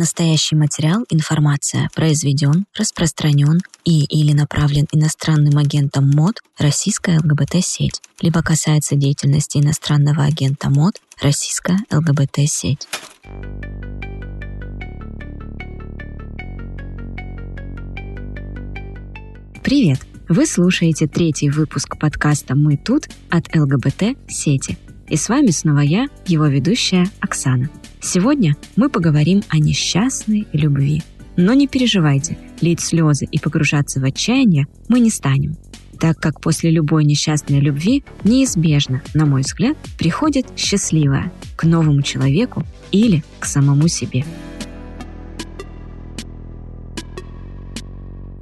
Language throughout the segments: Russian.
Настоящий материал, информация произведен, распространен и или направлен иностранным агентом МОД российская ЛГБТ-сеть, либо касается деятельности иностранного агента МОД российская ЛГБТ-сеть. Привет! Вы слушаете третий выпуск подкаста «Мы тут» от ЛГБТ-сети. И с вами снова я, его ведущая Оксана – Сегодня мы поговорим о несчастной любви. Но не переживайте, лить слезы и погружаться в отчаяние мы не станем, так как после любой несчастной любви неизбежно, на мой взгляд, приходит счастливая к новому человеку или к самому себе.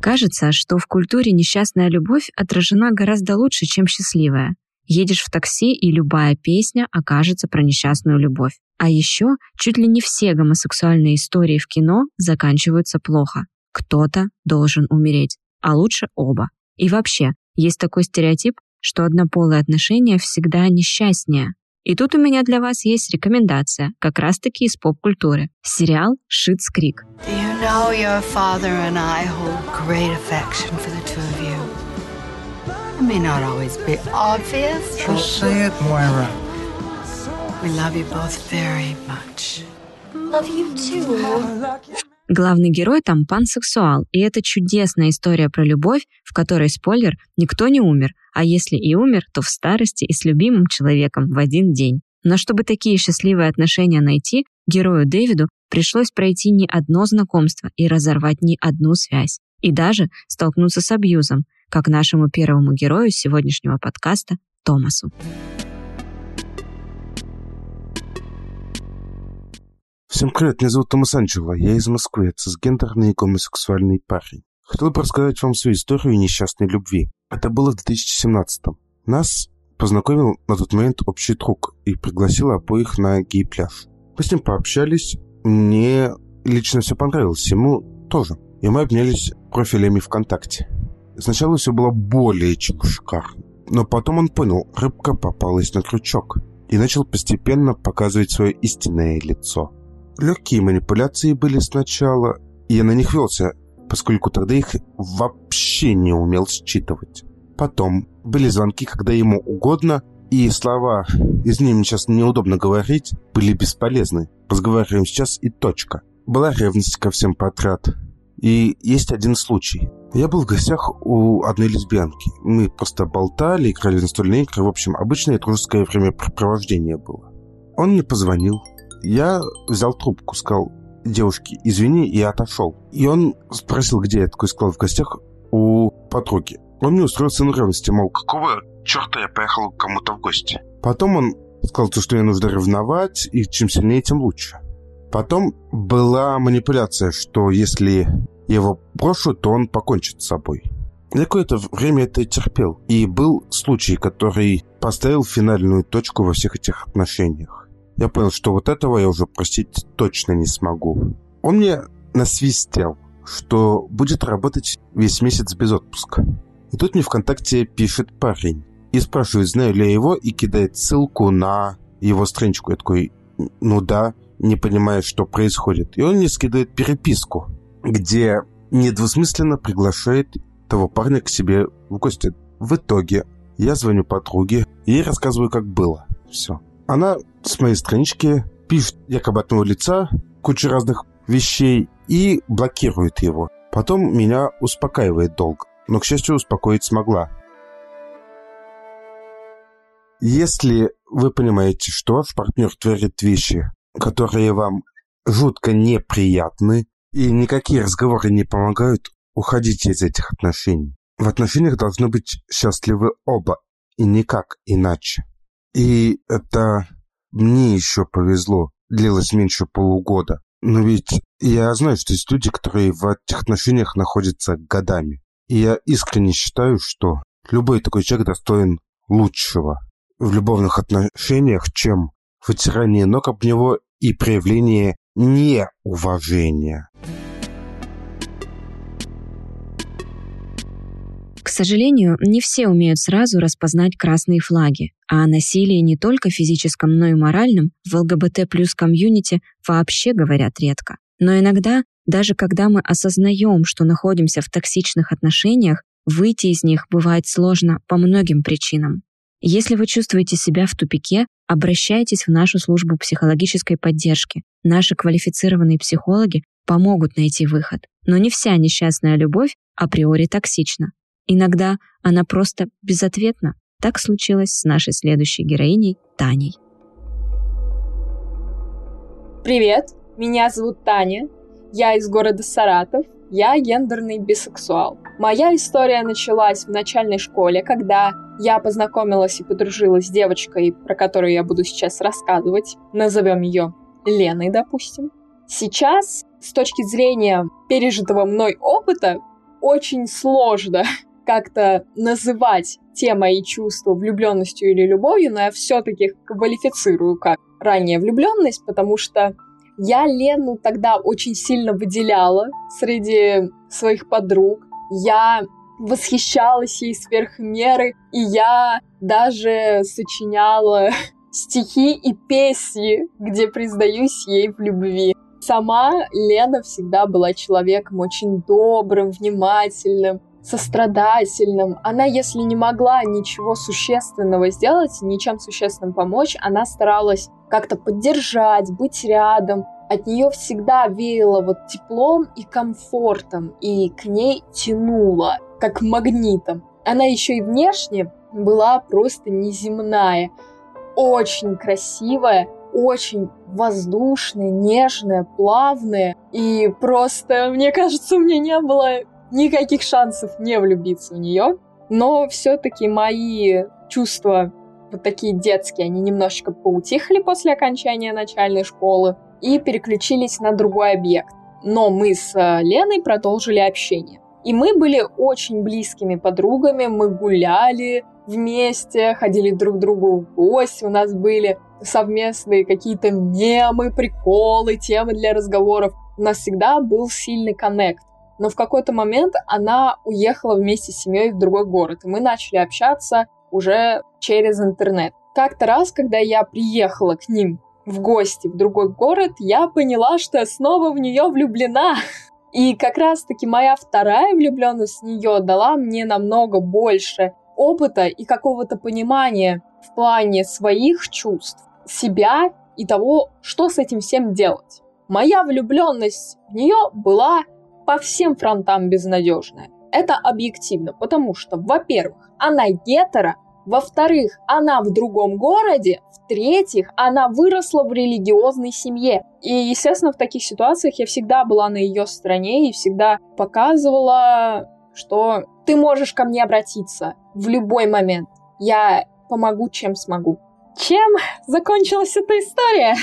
Кажется, что в культуре несчастная любовь отражена гораздо лучше, чем счастливая. Едешь в такси, и любая песня окажется про несчастную любовь. А еще чуть ли не все гомосексуальные истории в кино заканчиваются плохо. Кто-то должен умереть, а лучше оба. И вообще, есть такой стереотип, что однополые отношения всегда несчастнее. И тут у меня для вас есть рекомендация, как раз-таки из поп-культуры. Сериал «Шитс Крик». You know It may not always be obvious. Just say it, Moira. We love you both very much. Love you too. Главный герой там пансексуал, и это чудесная история про любовь, в которой, спойлер, никто не умер, а если и умер, то в старости и с любимым человеком в один день. Но чтобы такие счастливые отношения найти, герою Дэвиду пришлось пройти не одно знакомство и разорвать не одну связь. И даже столкнуться с абьюзом, как нашему первому герою сегодняшнего подкаста Томасу. Всем привет, меня зовут Томас Анджело, я из Москвы, цисгендерный и гомосексуальный парень. Хотел бы рассказать вам свою историю несчастной любви. Это было в 2017-м. Нас познакомил на тот момент общий друг и пригласил обоих на гей-пляж. Мы с ним пообщались, мне лично все понравилось, ему тоже. И мы обнялись профилями ВКонтакте. Сначала все было более чем шикарно. Но потом он понял, рыбка попалась на крючок и начал постепенно показывать свое истинное лицо – Легкие манипуляции были сначала, и я на них велся, поскольку тогда их вообще не умел считывать. Потом были звонки, когда ему угодно, и слова, из них сейчас неудобно говорить, были бесполезны. Разговариваем сейчас и точка. Была ревность ко всем подряд. И есть один случай. Я был в гостях у одной лесбиянки. Мы просто болтали, играли настольные игры. В общем, обычное дружеское времяпрепровождение было. Он мне позвонил, я взял трубку, сказал девушке «извини» и отошел. И он спросил, где я такой сказал в гостях у подруги. Он мне устроился на ревности, мол, какого черта я поехал к кому-то в гости. Потом он сказал, что мне нужно ревновать, и чем сильнее, тем лучше. Потом была манипуляция, что если его брошу, то он покончит с собой. Я какое-то время это терпел. И был случай, который поставил финальную точку во всех этих отношениях я понял, что вот этого я уже простить точно не смогу. Он мне насвистел, что будет работать весь месяц без отпуска. И тут мне ВКонтакте пишет парень и спрашивает, знаю ли я его, и кидает ссылку на его страничку. Я такой, ну да, не понимая, что происходит. И он мне скидывает переписку, где недвусмысленно приглашает того парня к себе в гости. В итоге я звоню подруге и рассказываю, как было. Все. Она с моей странички пишет якобы от моего лица кучу разных вещей и блокирует его. Потом меня успокаивает долго, но, к счастью, успокоить смогла. Если вы понимаете, что ваш партнер творит вещи, которые вам жутко неприятны, и никакие разговоры не помогают, уходите из этих отношений. В отношениях должны быть счастливы оба, и никак иначе. И это мне еще повезло. Длилось меньше полугода. Но ведь я знаю, что есть люди, которые в этих отношениях находятся годами. И я искренне считаю, что любой такой человек достоин лучшего в любовных отношениях, чем вытирание ног об него и проявление неуважения. К сожалению, не все умеют сразу распознать красные флаги, а о насилии не только физическом, но и моральном в ЛГБТ плюс комьюнити вообще говорят редко. Но иногда, даже когда мы осознаем, что находимся в токсичных отношениях, выйти из них бывает сложно по многим причинам. Если вы чувствуете себя в тупике, обращайтесь в нашу службу психологической поддержки. Наши квалифицированные психологи помогут найти выход. Но не вся несчастная любовь априори токсична. Иногда она просто безответна. Так случилось с нашей следующей героиней Таней. Привет, меня зовут Таня, я из города Саратов, я гендерный бисексуал. Моя история началась в начальной школе, когда я познакомилась и подружилась с девочкой, про которую я буду сейчас рассказывать. Назовем ее Леной, допустим. Сейчас, с точки зрения пережитого мной опыта, очень сложно как-то называть те мои чувства влюбленностью или любовью, но я все-таки квалифицирую как ранняя влюбленность, потому что я Лену тогда очень сильно выделяла среди своих подруг. Я восхищалась ей сверх меры, и я даже сочиняла стихи и песни, где признаюсь ей в любви. Сама Лена всегда была человеком очень добрым, внимательным, сострадательным. Она, если не могла ничего существенного сделать, ничем существенным помочь, она старалась как-то поддержать, быть рядом. От нее всегда веяло вот теплом и комфортом, и к ней тянуло, как магнитом. Она еще и внешне была просто неземная, очень красивая, очень воздушная, нежная, плавная. И просто, мне кажется, у меня не было никаких шансов не влюбиться в нее. Но все-таки мои чувства вот такие детские, они немножечко поутихли после окончания начальной школы и переключились на другой объект. Но мы с э, Леной продолжили общение. И мы были очень близкими подругами, мы гуляли вместе, ходили друг к другу в гости, у нас были совместные какие-то мемы, приколы, темы для разговоров. У нас всегда был сильный коннект. Но в какой-то момент она уехала вместе с семьей в другой город, и мы начали общаться уже через интернет. Как-то раз, когда я приехала к ним в гости в другой город, я поняла, что я снова в нее влюблена. И как раз-таки моя вторая влюбленность в нее дала мне намного больше опыта и какого-то понимания в плане своих чувств, себя и того, что с этим всем делать. Моя влюбленность в нее была по всем фронтам безнадежная. Это объективно, потому что, во-первых, она гетера, во-вторых, она в другом городе, в-третьих, она выросла в религиозной семье. И, естественно, в таких ситуациях я всегда была на ее стороне и всегда показывала, что ты можешь ко мне обратиться в любой момент. Я помогу, чем смогу. Чем закончилась эта история?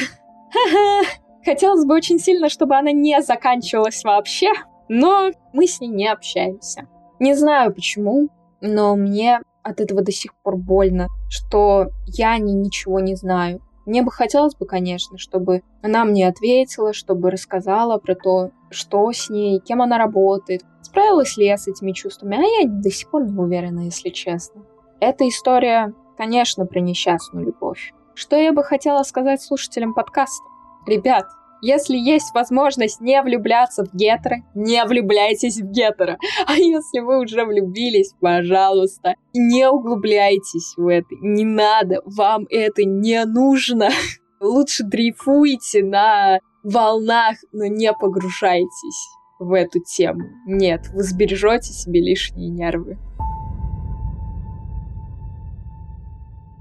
Хотелось бы очень сильно, чтобы она не заканчивалась вообще, но мы с ней не общаемся. Не знаю почему, но мне от этого до сих пор больно, что я о ней ничего не знаю. Мне бы хотелось бы, конечно, чтобы она мне ответила, чтобы рассказала про то, что с ней, кем она работает, справилась ли я с этими чувствами, а я до сих пор не уверена, если честно. Эта история, конечно, про несчастную любовь. Что я бы хотела сказать слушателям подкаста? Ребят, если есть возможность не влюбляться в гетеро, не влюбляйтесь в гетеро. А если вы уже влюбились, пожалуйста, не углубляйтесь в это. Не надо, вам это не нужно. Лучше дрейфуйте на волнах, но не погружайтесь в эту тему. Нет, вы сбережете себе лишние нервы.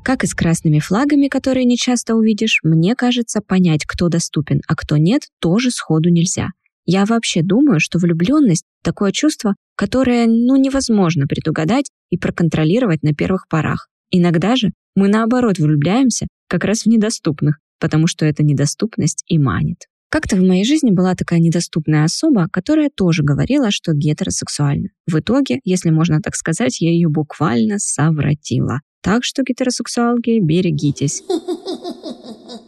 Как и с красными флагами, которые не часто увидишь, мне кажется, понять, кто доступен, а кто нет, тоже сходу нельзя. Я вообще думаю, что влюбленность — такое чувство, которое ну невозможно предугадать и проконтролировать на первых порах. Иногда же мы наоборот влюбляемся как раз в недоступных, потому что эта недоступность и манит. Как-то в моей жизни была такая недоступная особа, которая тоже говорила, что гетеросексуальна. В итоге, если можно так сказать, я ее буквально совратила. Так что, гетеросексуалки, берегитесь.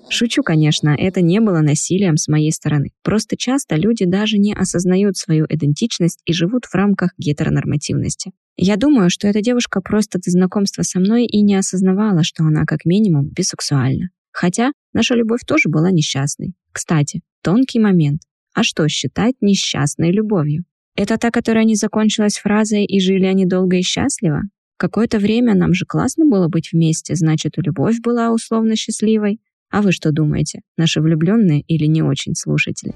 Шучу, конечно, это не было насилием с моей стороны. Просто часто люди даже не осознают свою идентичность и живут в рамках гетеронормативности. Я думаю, что эта девушка просто до знакомства со мной и не осознавала, что она как минимум бисексуальна. Хотя наша любовь тоже была несчастной. Кстати, тонкий момент. А что считать несчастной любовью? Это та, которая не закончилась фразой «и жили они долго и счастливо»? Какое-то время нам же классно было быть вместе, значит, и любовь была условно счастливой. А вы что думаете, наши влюбленные или не очень слушатели?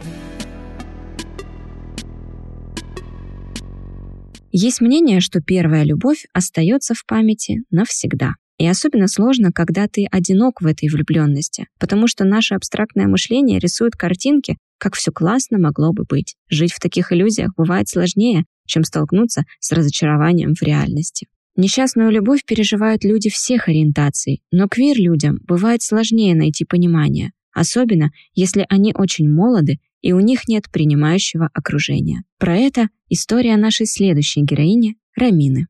Есть мнение, что первая любовь остается в памяти навсегда. И особенно сложно, когда ты одинок в этой влюбленности, потому что наше абстрактное мышление рисует картинки, как все классно могло бы быть. Жить в таких иллюзиях бывает сложнее, чем столкнуться с разочарованием в реальности. Несчастную любовь переживают люди всех ориентаций, но квир-людям бывает сложнее найти понимание, особенно если они очень молоды и у них нет принимающего окружения. Про это история нашей следующей героини Рамины.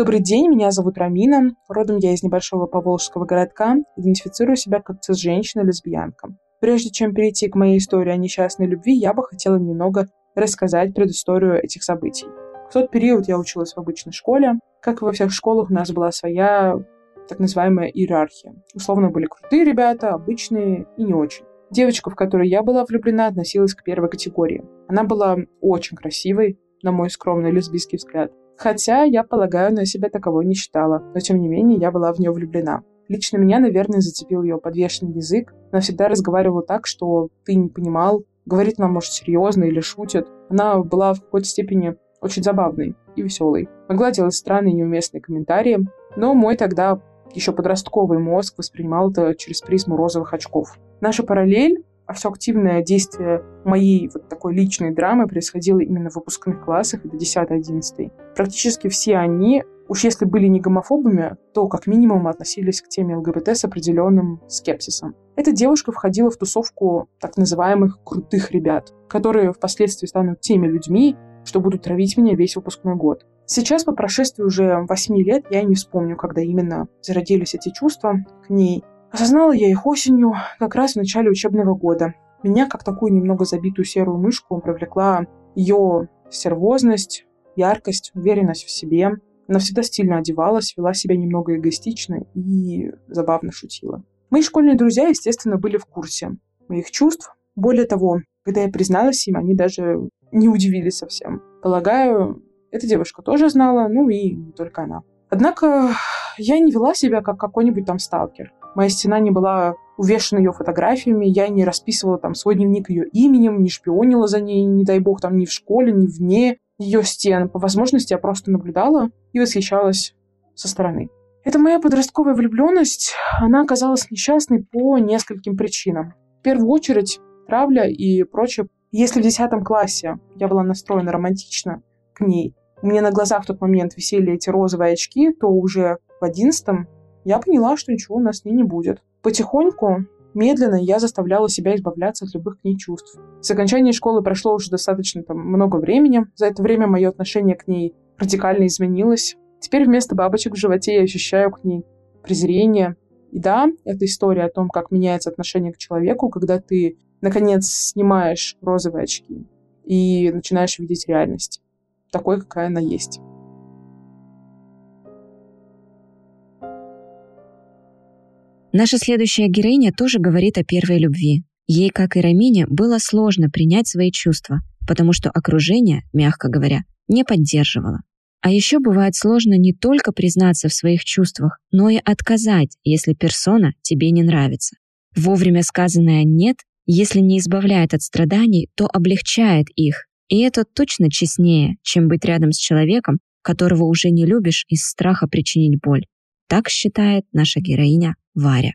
Добрый день, меня зовут Рамина. Родом я из небольшого поволжского городка. Идентифицирую себя как цисженщина-лесбиянка. Прежде чем перейти к моей истории о несчастной любви, я бы хотела немного рассказать предысторию этих событий. В тот период я училась в обычной школе. Как и во всех школах, у нас была своя так называемая иерархия. Условно были крутые ребята, обычные и не очень. Девочка, в которую я была влюблена, относилась к первой категории. Она была очень красивой, на мой скромный лесбийский взгляд. Хотя, я полагаю, на себя таковой не считала, но тем не менее я была в нее влюблена. Лично меня, наверное, зацепил ее подвешенный язык. Она всегда разговаривала так, что ты не понимал, говорит она, может, серьезно или шутит. Она была в какой-то степени очень забавный и веселый. Могла делать странные неуместные комментарии, но мой тогда еще подростковый мозг воспринимал это через призму розовых очков. Наша параллель, а все активное действие моей вот такой личной драмы происходило именно в выпускных классах, это 10-11. Практически все они, уж если были не гомофобами, то как минимум относились к теме ЛГБТ с определенным скепсисом. Эта девушка входила в тусовку так называемых крутых ребят, которые впоследствии станут теми людьми, что будут травить меня весь выпускной год. Сейчас, по прошествии уже восьми лет, я не вспомню, когда именно зародились эти чувства к ней. Осознала я их осенью, как раз в начале учебного года. Меня, как такую немного забитую серую мышку, привлекла ее сервозность, яркость, уверенность в себе. Она всегда стильно одевалась, вела себя немного эгоистично и забавно шутила. Мои школьные друзья, естественно, были в курсе моих чувств. Более того, когда я призналась им, они даже не удивились совсем. Полагаю, эта девушка тоже знала, ну и не только она. Однако я не вела себя как какой-нибудь там сталкер. Моя стена не была увешана ее фотографиями, я не расписывала там свой дневник ее именем, не шпионила за ней, не дай бог, там ни в школе, ни вне ее стен. По возможности я просто наблюдала и восхищалась со стороны. Эта моя подростковая влюбленность, она оказалась несчастной по нескольким причинам. В первую очередь, травля и прочее если в 10 классе я была настроена романтично к ней, у меня на глазах в тот момент висели эти розовые очки, то уже в 11 я поняла, что ничего у нас с ней не будет. Потихоньку, медленно я заставляла себя избавляться от любых к ней чувств. С окончания школы прошло уже достаточно там, много времени. За это время мое отношение к ней радикально изменилось. Теперь вместо бабочек в животе я ощущаю к ней презрение. И да, это история о том, как меняется отношение к человеку, когда ты наконец снимаешь розовые очки и начинаешь видеть реальность такой, какая она есть. Наша следующая героиня тоже говорит о первой любви. Ей, как и Рамине, было сложно принять свои чувства, потому что окружение, мягко говоря, не поддерживало. А еще бывает сложно не только признаться в своих чувствах, но и отказать, если персона тебе не нравится. Вовремя сказанное «нет» если не избавляет от страданий, то облегчает их. И это точно честнее, чем быть рядом с человеком, которого уже не любишь из страха причинить боль. Так считает наша героиня Варя.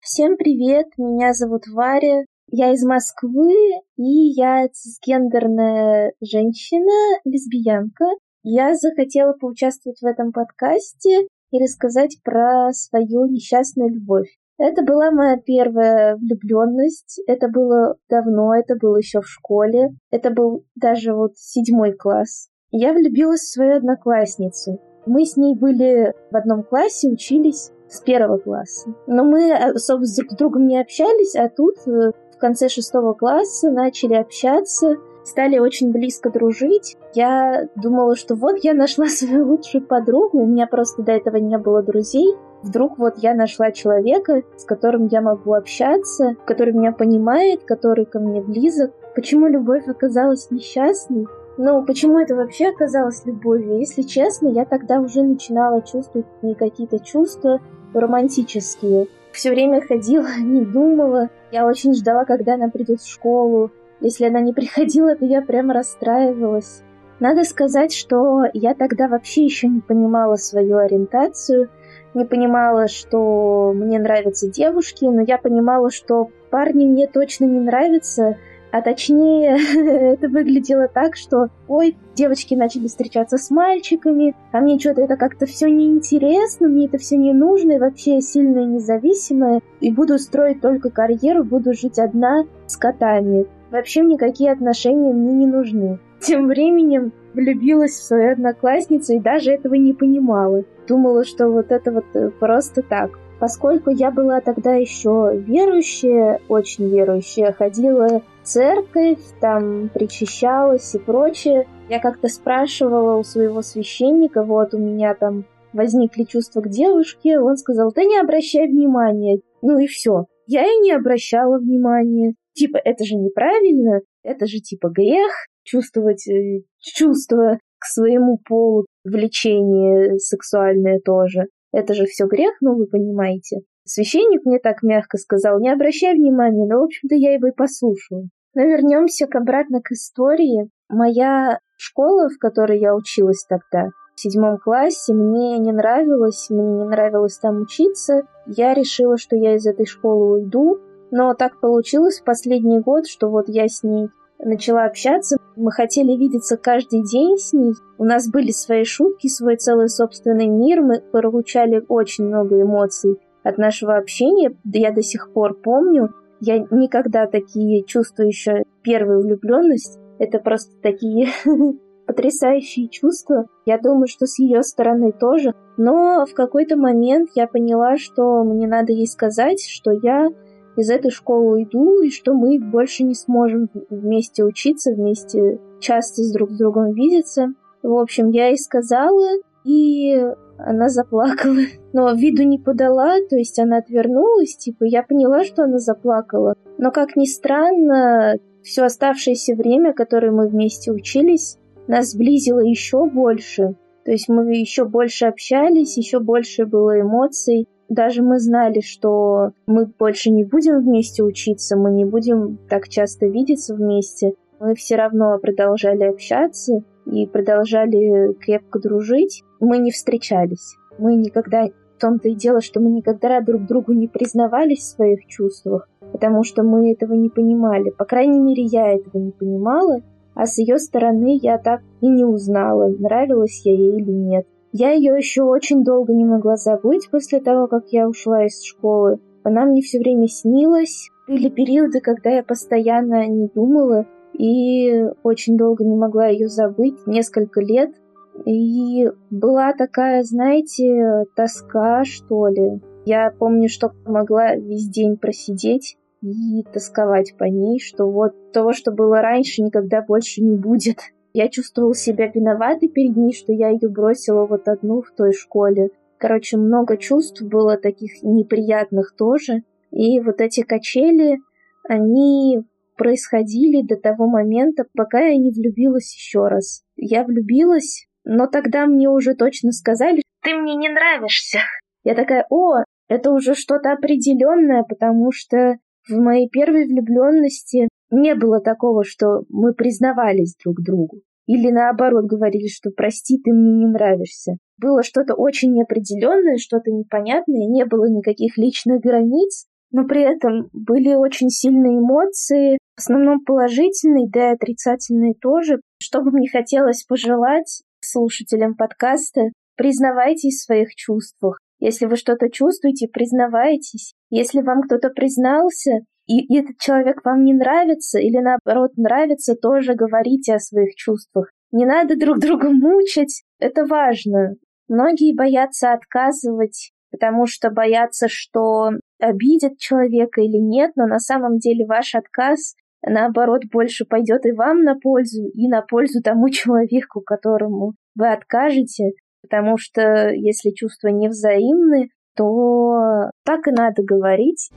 Всем привет, меня зовут Варя, я из Москвы, и я цисгендерная женщина, лесбиянка. Я захотела поучаствовать в этом подкасте, и рассказать про свою несчастную любовь. Это была моя первая влюбленность. Это было давно, это было еще в школе. Это был даже вот седьмой класс. Я влюбилась в свою одноклассницу. Мы с ней были в одном классе, учились с первого класса. Но мы особо с друг с другом не общались, а тут э, в конце шестого класса начали общаться. стали очень близко дружить. Я думала, что вот я нашла свою лучшую подругу, у меня просто до этого не было друзей. Вдруг вот я нашла человека, с которым я могу общаться, который меня понимает, который ко мне близок. Почему любовь оказалась несчастной? Ну, почему это вообще оказалось любовью? Если честно, я тогда уже начинала чувствовать какие-то чувства романтические. Все время ходила, не думала. Я очень ждала, когда она придет в школу. Если она не приходила, то я прямо расстраивалась. Надо сказать, что я тогда вообще еще не понимала свою ориентацию, не понимала, что мне нравятся девушки, но я понимала, что парни мне точно не нравятся, а точнее, это выглядело так, что, ой, девочки начали встречаться с мальчиками, а мне что-то это как-то все неинтересно, мне это все не нужно, и вообще я сильная независимая, и буду строить только карьеру, буду жить одна с котами. Вообще никакие отношения мне не нужны. Тем временем влюбилась в свою одноклассницу и даже этого не понимала. Думала, что вот это вот э, просто так. Поскольку я была тогда еще верующая, очень верующая, ходила церковь, там причащалась и прочее, я как-то спрашивала у своего священника, вот у меня там возникли чувства к девушке, он сказал, да не обращай внимания. Ну и все. Я и не обращала внимания. Типа, это же неправильно, это же типа грех, чувствовать э, чувства к своему полу, влечение сексуальное тоже. Это же все грех, ну вы понимаете. Священник мне так мягко сказал, не обращай внимания, но, в общем-то, я его и послушала. Но вернемся к обратно к истории. Моя школа, в которой я училась тогда, в седьмом классе, мне не нравилось, мне не нравилось там учиться. Я решила, что я из этой школы уйду, но так получилось в последний год, что вот я с ней начала общаться. Мы хотели видеться каждый день с ней. У нас были свои шутки, свой целый собственный мир. Мы получали очень много эмоций от нашего общения. Я до сих пор помню. Я никогда такие чувства еще первую влюбленность. Это просто такие потрясающие чувства. Я думаю, что с ее стороны тоже. Но в какой-то момент я поняла, что мне надо ей сказать, что я из этой школы уйду, и что мы больше не сможем вместе учиться, вместе часто с друг с другом видеться. В общем, я ей сказала, и она заплакала. Но виду не подала, то есть она отвернулась, типа, я поняла, что она заплакала. Но, как ни странно, все оставшееся время, которое мы вместе учились, нас сблизило еще больше. То есть мы еще больше общались, еще больше было эмоций даже мы знали, что мы больше не будем вместе учиться, мы не будем так часто видеться вместе, мы все равно продолжали общаться и продолжали крепко дружить. Мы не встречались. Мы никогда... В том-то и дело, что мы никогда друг другу не признавались в своих чувствах, потому что мы этого не понимали. По крайней мере, я этого не понимала, а с ее стороны я так и не узнала, нравилась я ей или нет. Я ее еще очень долго не могла забыть после того, как я ушла из школы. Она мне все время снилась. Были периоды, когда я постоянно не думала и очень долго не могла ее забыть, несколько лет. И была такая, знаете, тоска, что ли. Я помню, что могла весь день просидеть и тосковать по ней, что вот того, что было раньше, никогда больше не будет. Я чувствовал себя виноватой перед ней, что я ее бросила вот одну в той школе. Короче, много чувств было таких неприятных тоже. И вот эти качели, они происходили до того момента, пока я не влюбилась еще раз. Я влюбилась, но тогда мне уже точно сказали, ты мне не нравишься. Я такая, о, это уже что-то определенное, потому что в моей первой влюбленности не было такого, что мы признавались друг другу. Или наоборот говорили, что прости, ты мне не нравишься. Было что-то очень неопределенное, что-то непонятное, не было никаких личных границ, но при этом были очень сильные эмоции, в основном положительные, да и отрицательные тоже. Что бы мне хотелось пожелать слушателям подкаста, признавайтесь в своих чувствах. Если вы что-то чувствуете, признавайтесь. Если вам кто-то признался, и этот человек вам не нравится или наоборот нравится, тоже говорите о своих чувствах. Не надо друг друга мучить, это важно. Многие боятся отказывать, потому что боятся, что обидят человека или нет, но на самом деле ваш отказ наоборот, больше пойдет и вам на пользу, и на пользу тому человеку, которому вы откажете, потому что если чувства не взаимны, то так и надо говорить.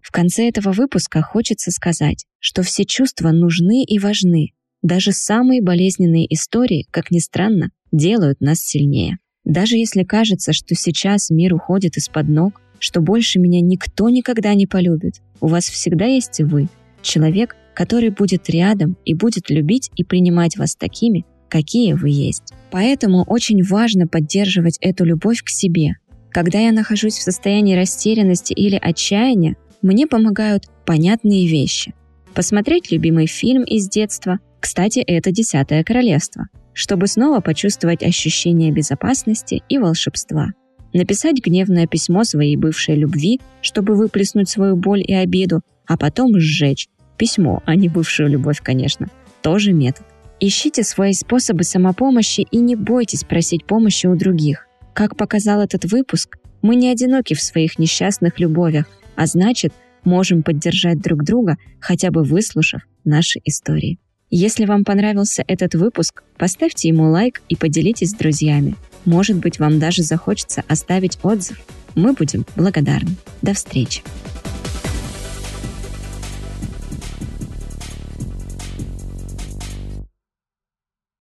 В конце этого выпуска хочется сказать, что все чувства нужны и важны. Даже самые болезненные истории, как ни странно, делают нас сильнее. Даже если кажется, что сейчас мир уходит из-под ног, что больше меня никто никогда не полюбит, у вас всегда есть вы, человек, который будет рядом и будет любить и принимать вас такими, какие вы есть. Поэтому очень важно поддерживать эту любовь к себе. Когда я нахожусь в состоянии растерянности или отчаяния, мне помогают понятные вещи. Посмотреть любимый фильм из детства, кстати, это «Десятое королевство», чтобы снова почувствовать ощущение безопасности и волшебства. Написать гневное письмо своей бывшей любви, чтобы выплеснуть свою боль и обиду, а потом сжечь. Письмо, а не бывшую любовь, конечно. Тоже метод. Ищите свои способы самопомощи и не бойтесь просить помощи у других. Как показал этот выпуск, мы не одиноки в своих несчастных любовях, а значит, можем поддержать друг друга, хотя бы выслушав наши истории. Если вам понравился этот выпуск, поставьте ему лайк и поделитесь с друзьями. Может быть, вам даже захочется оставить отзыв. Мы будем благодарны. До встречи!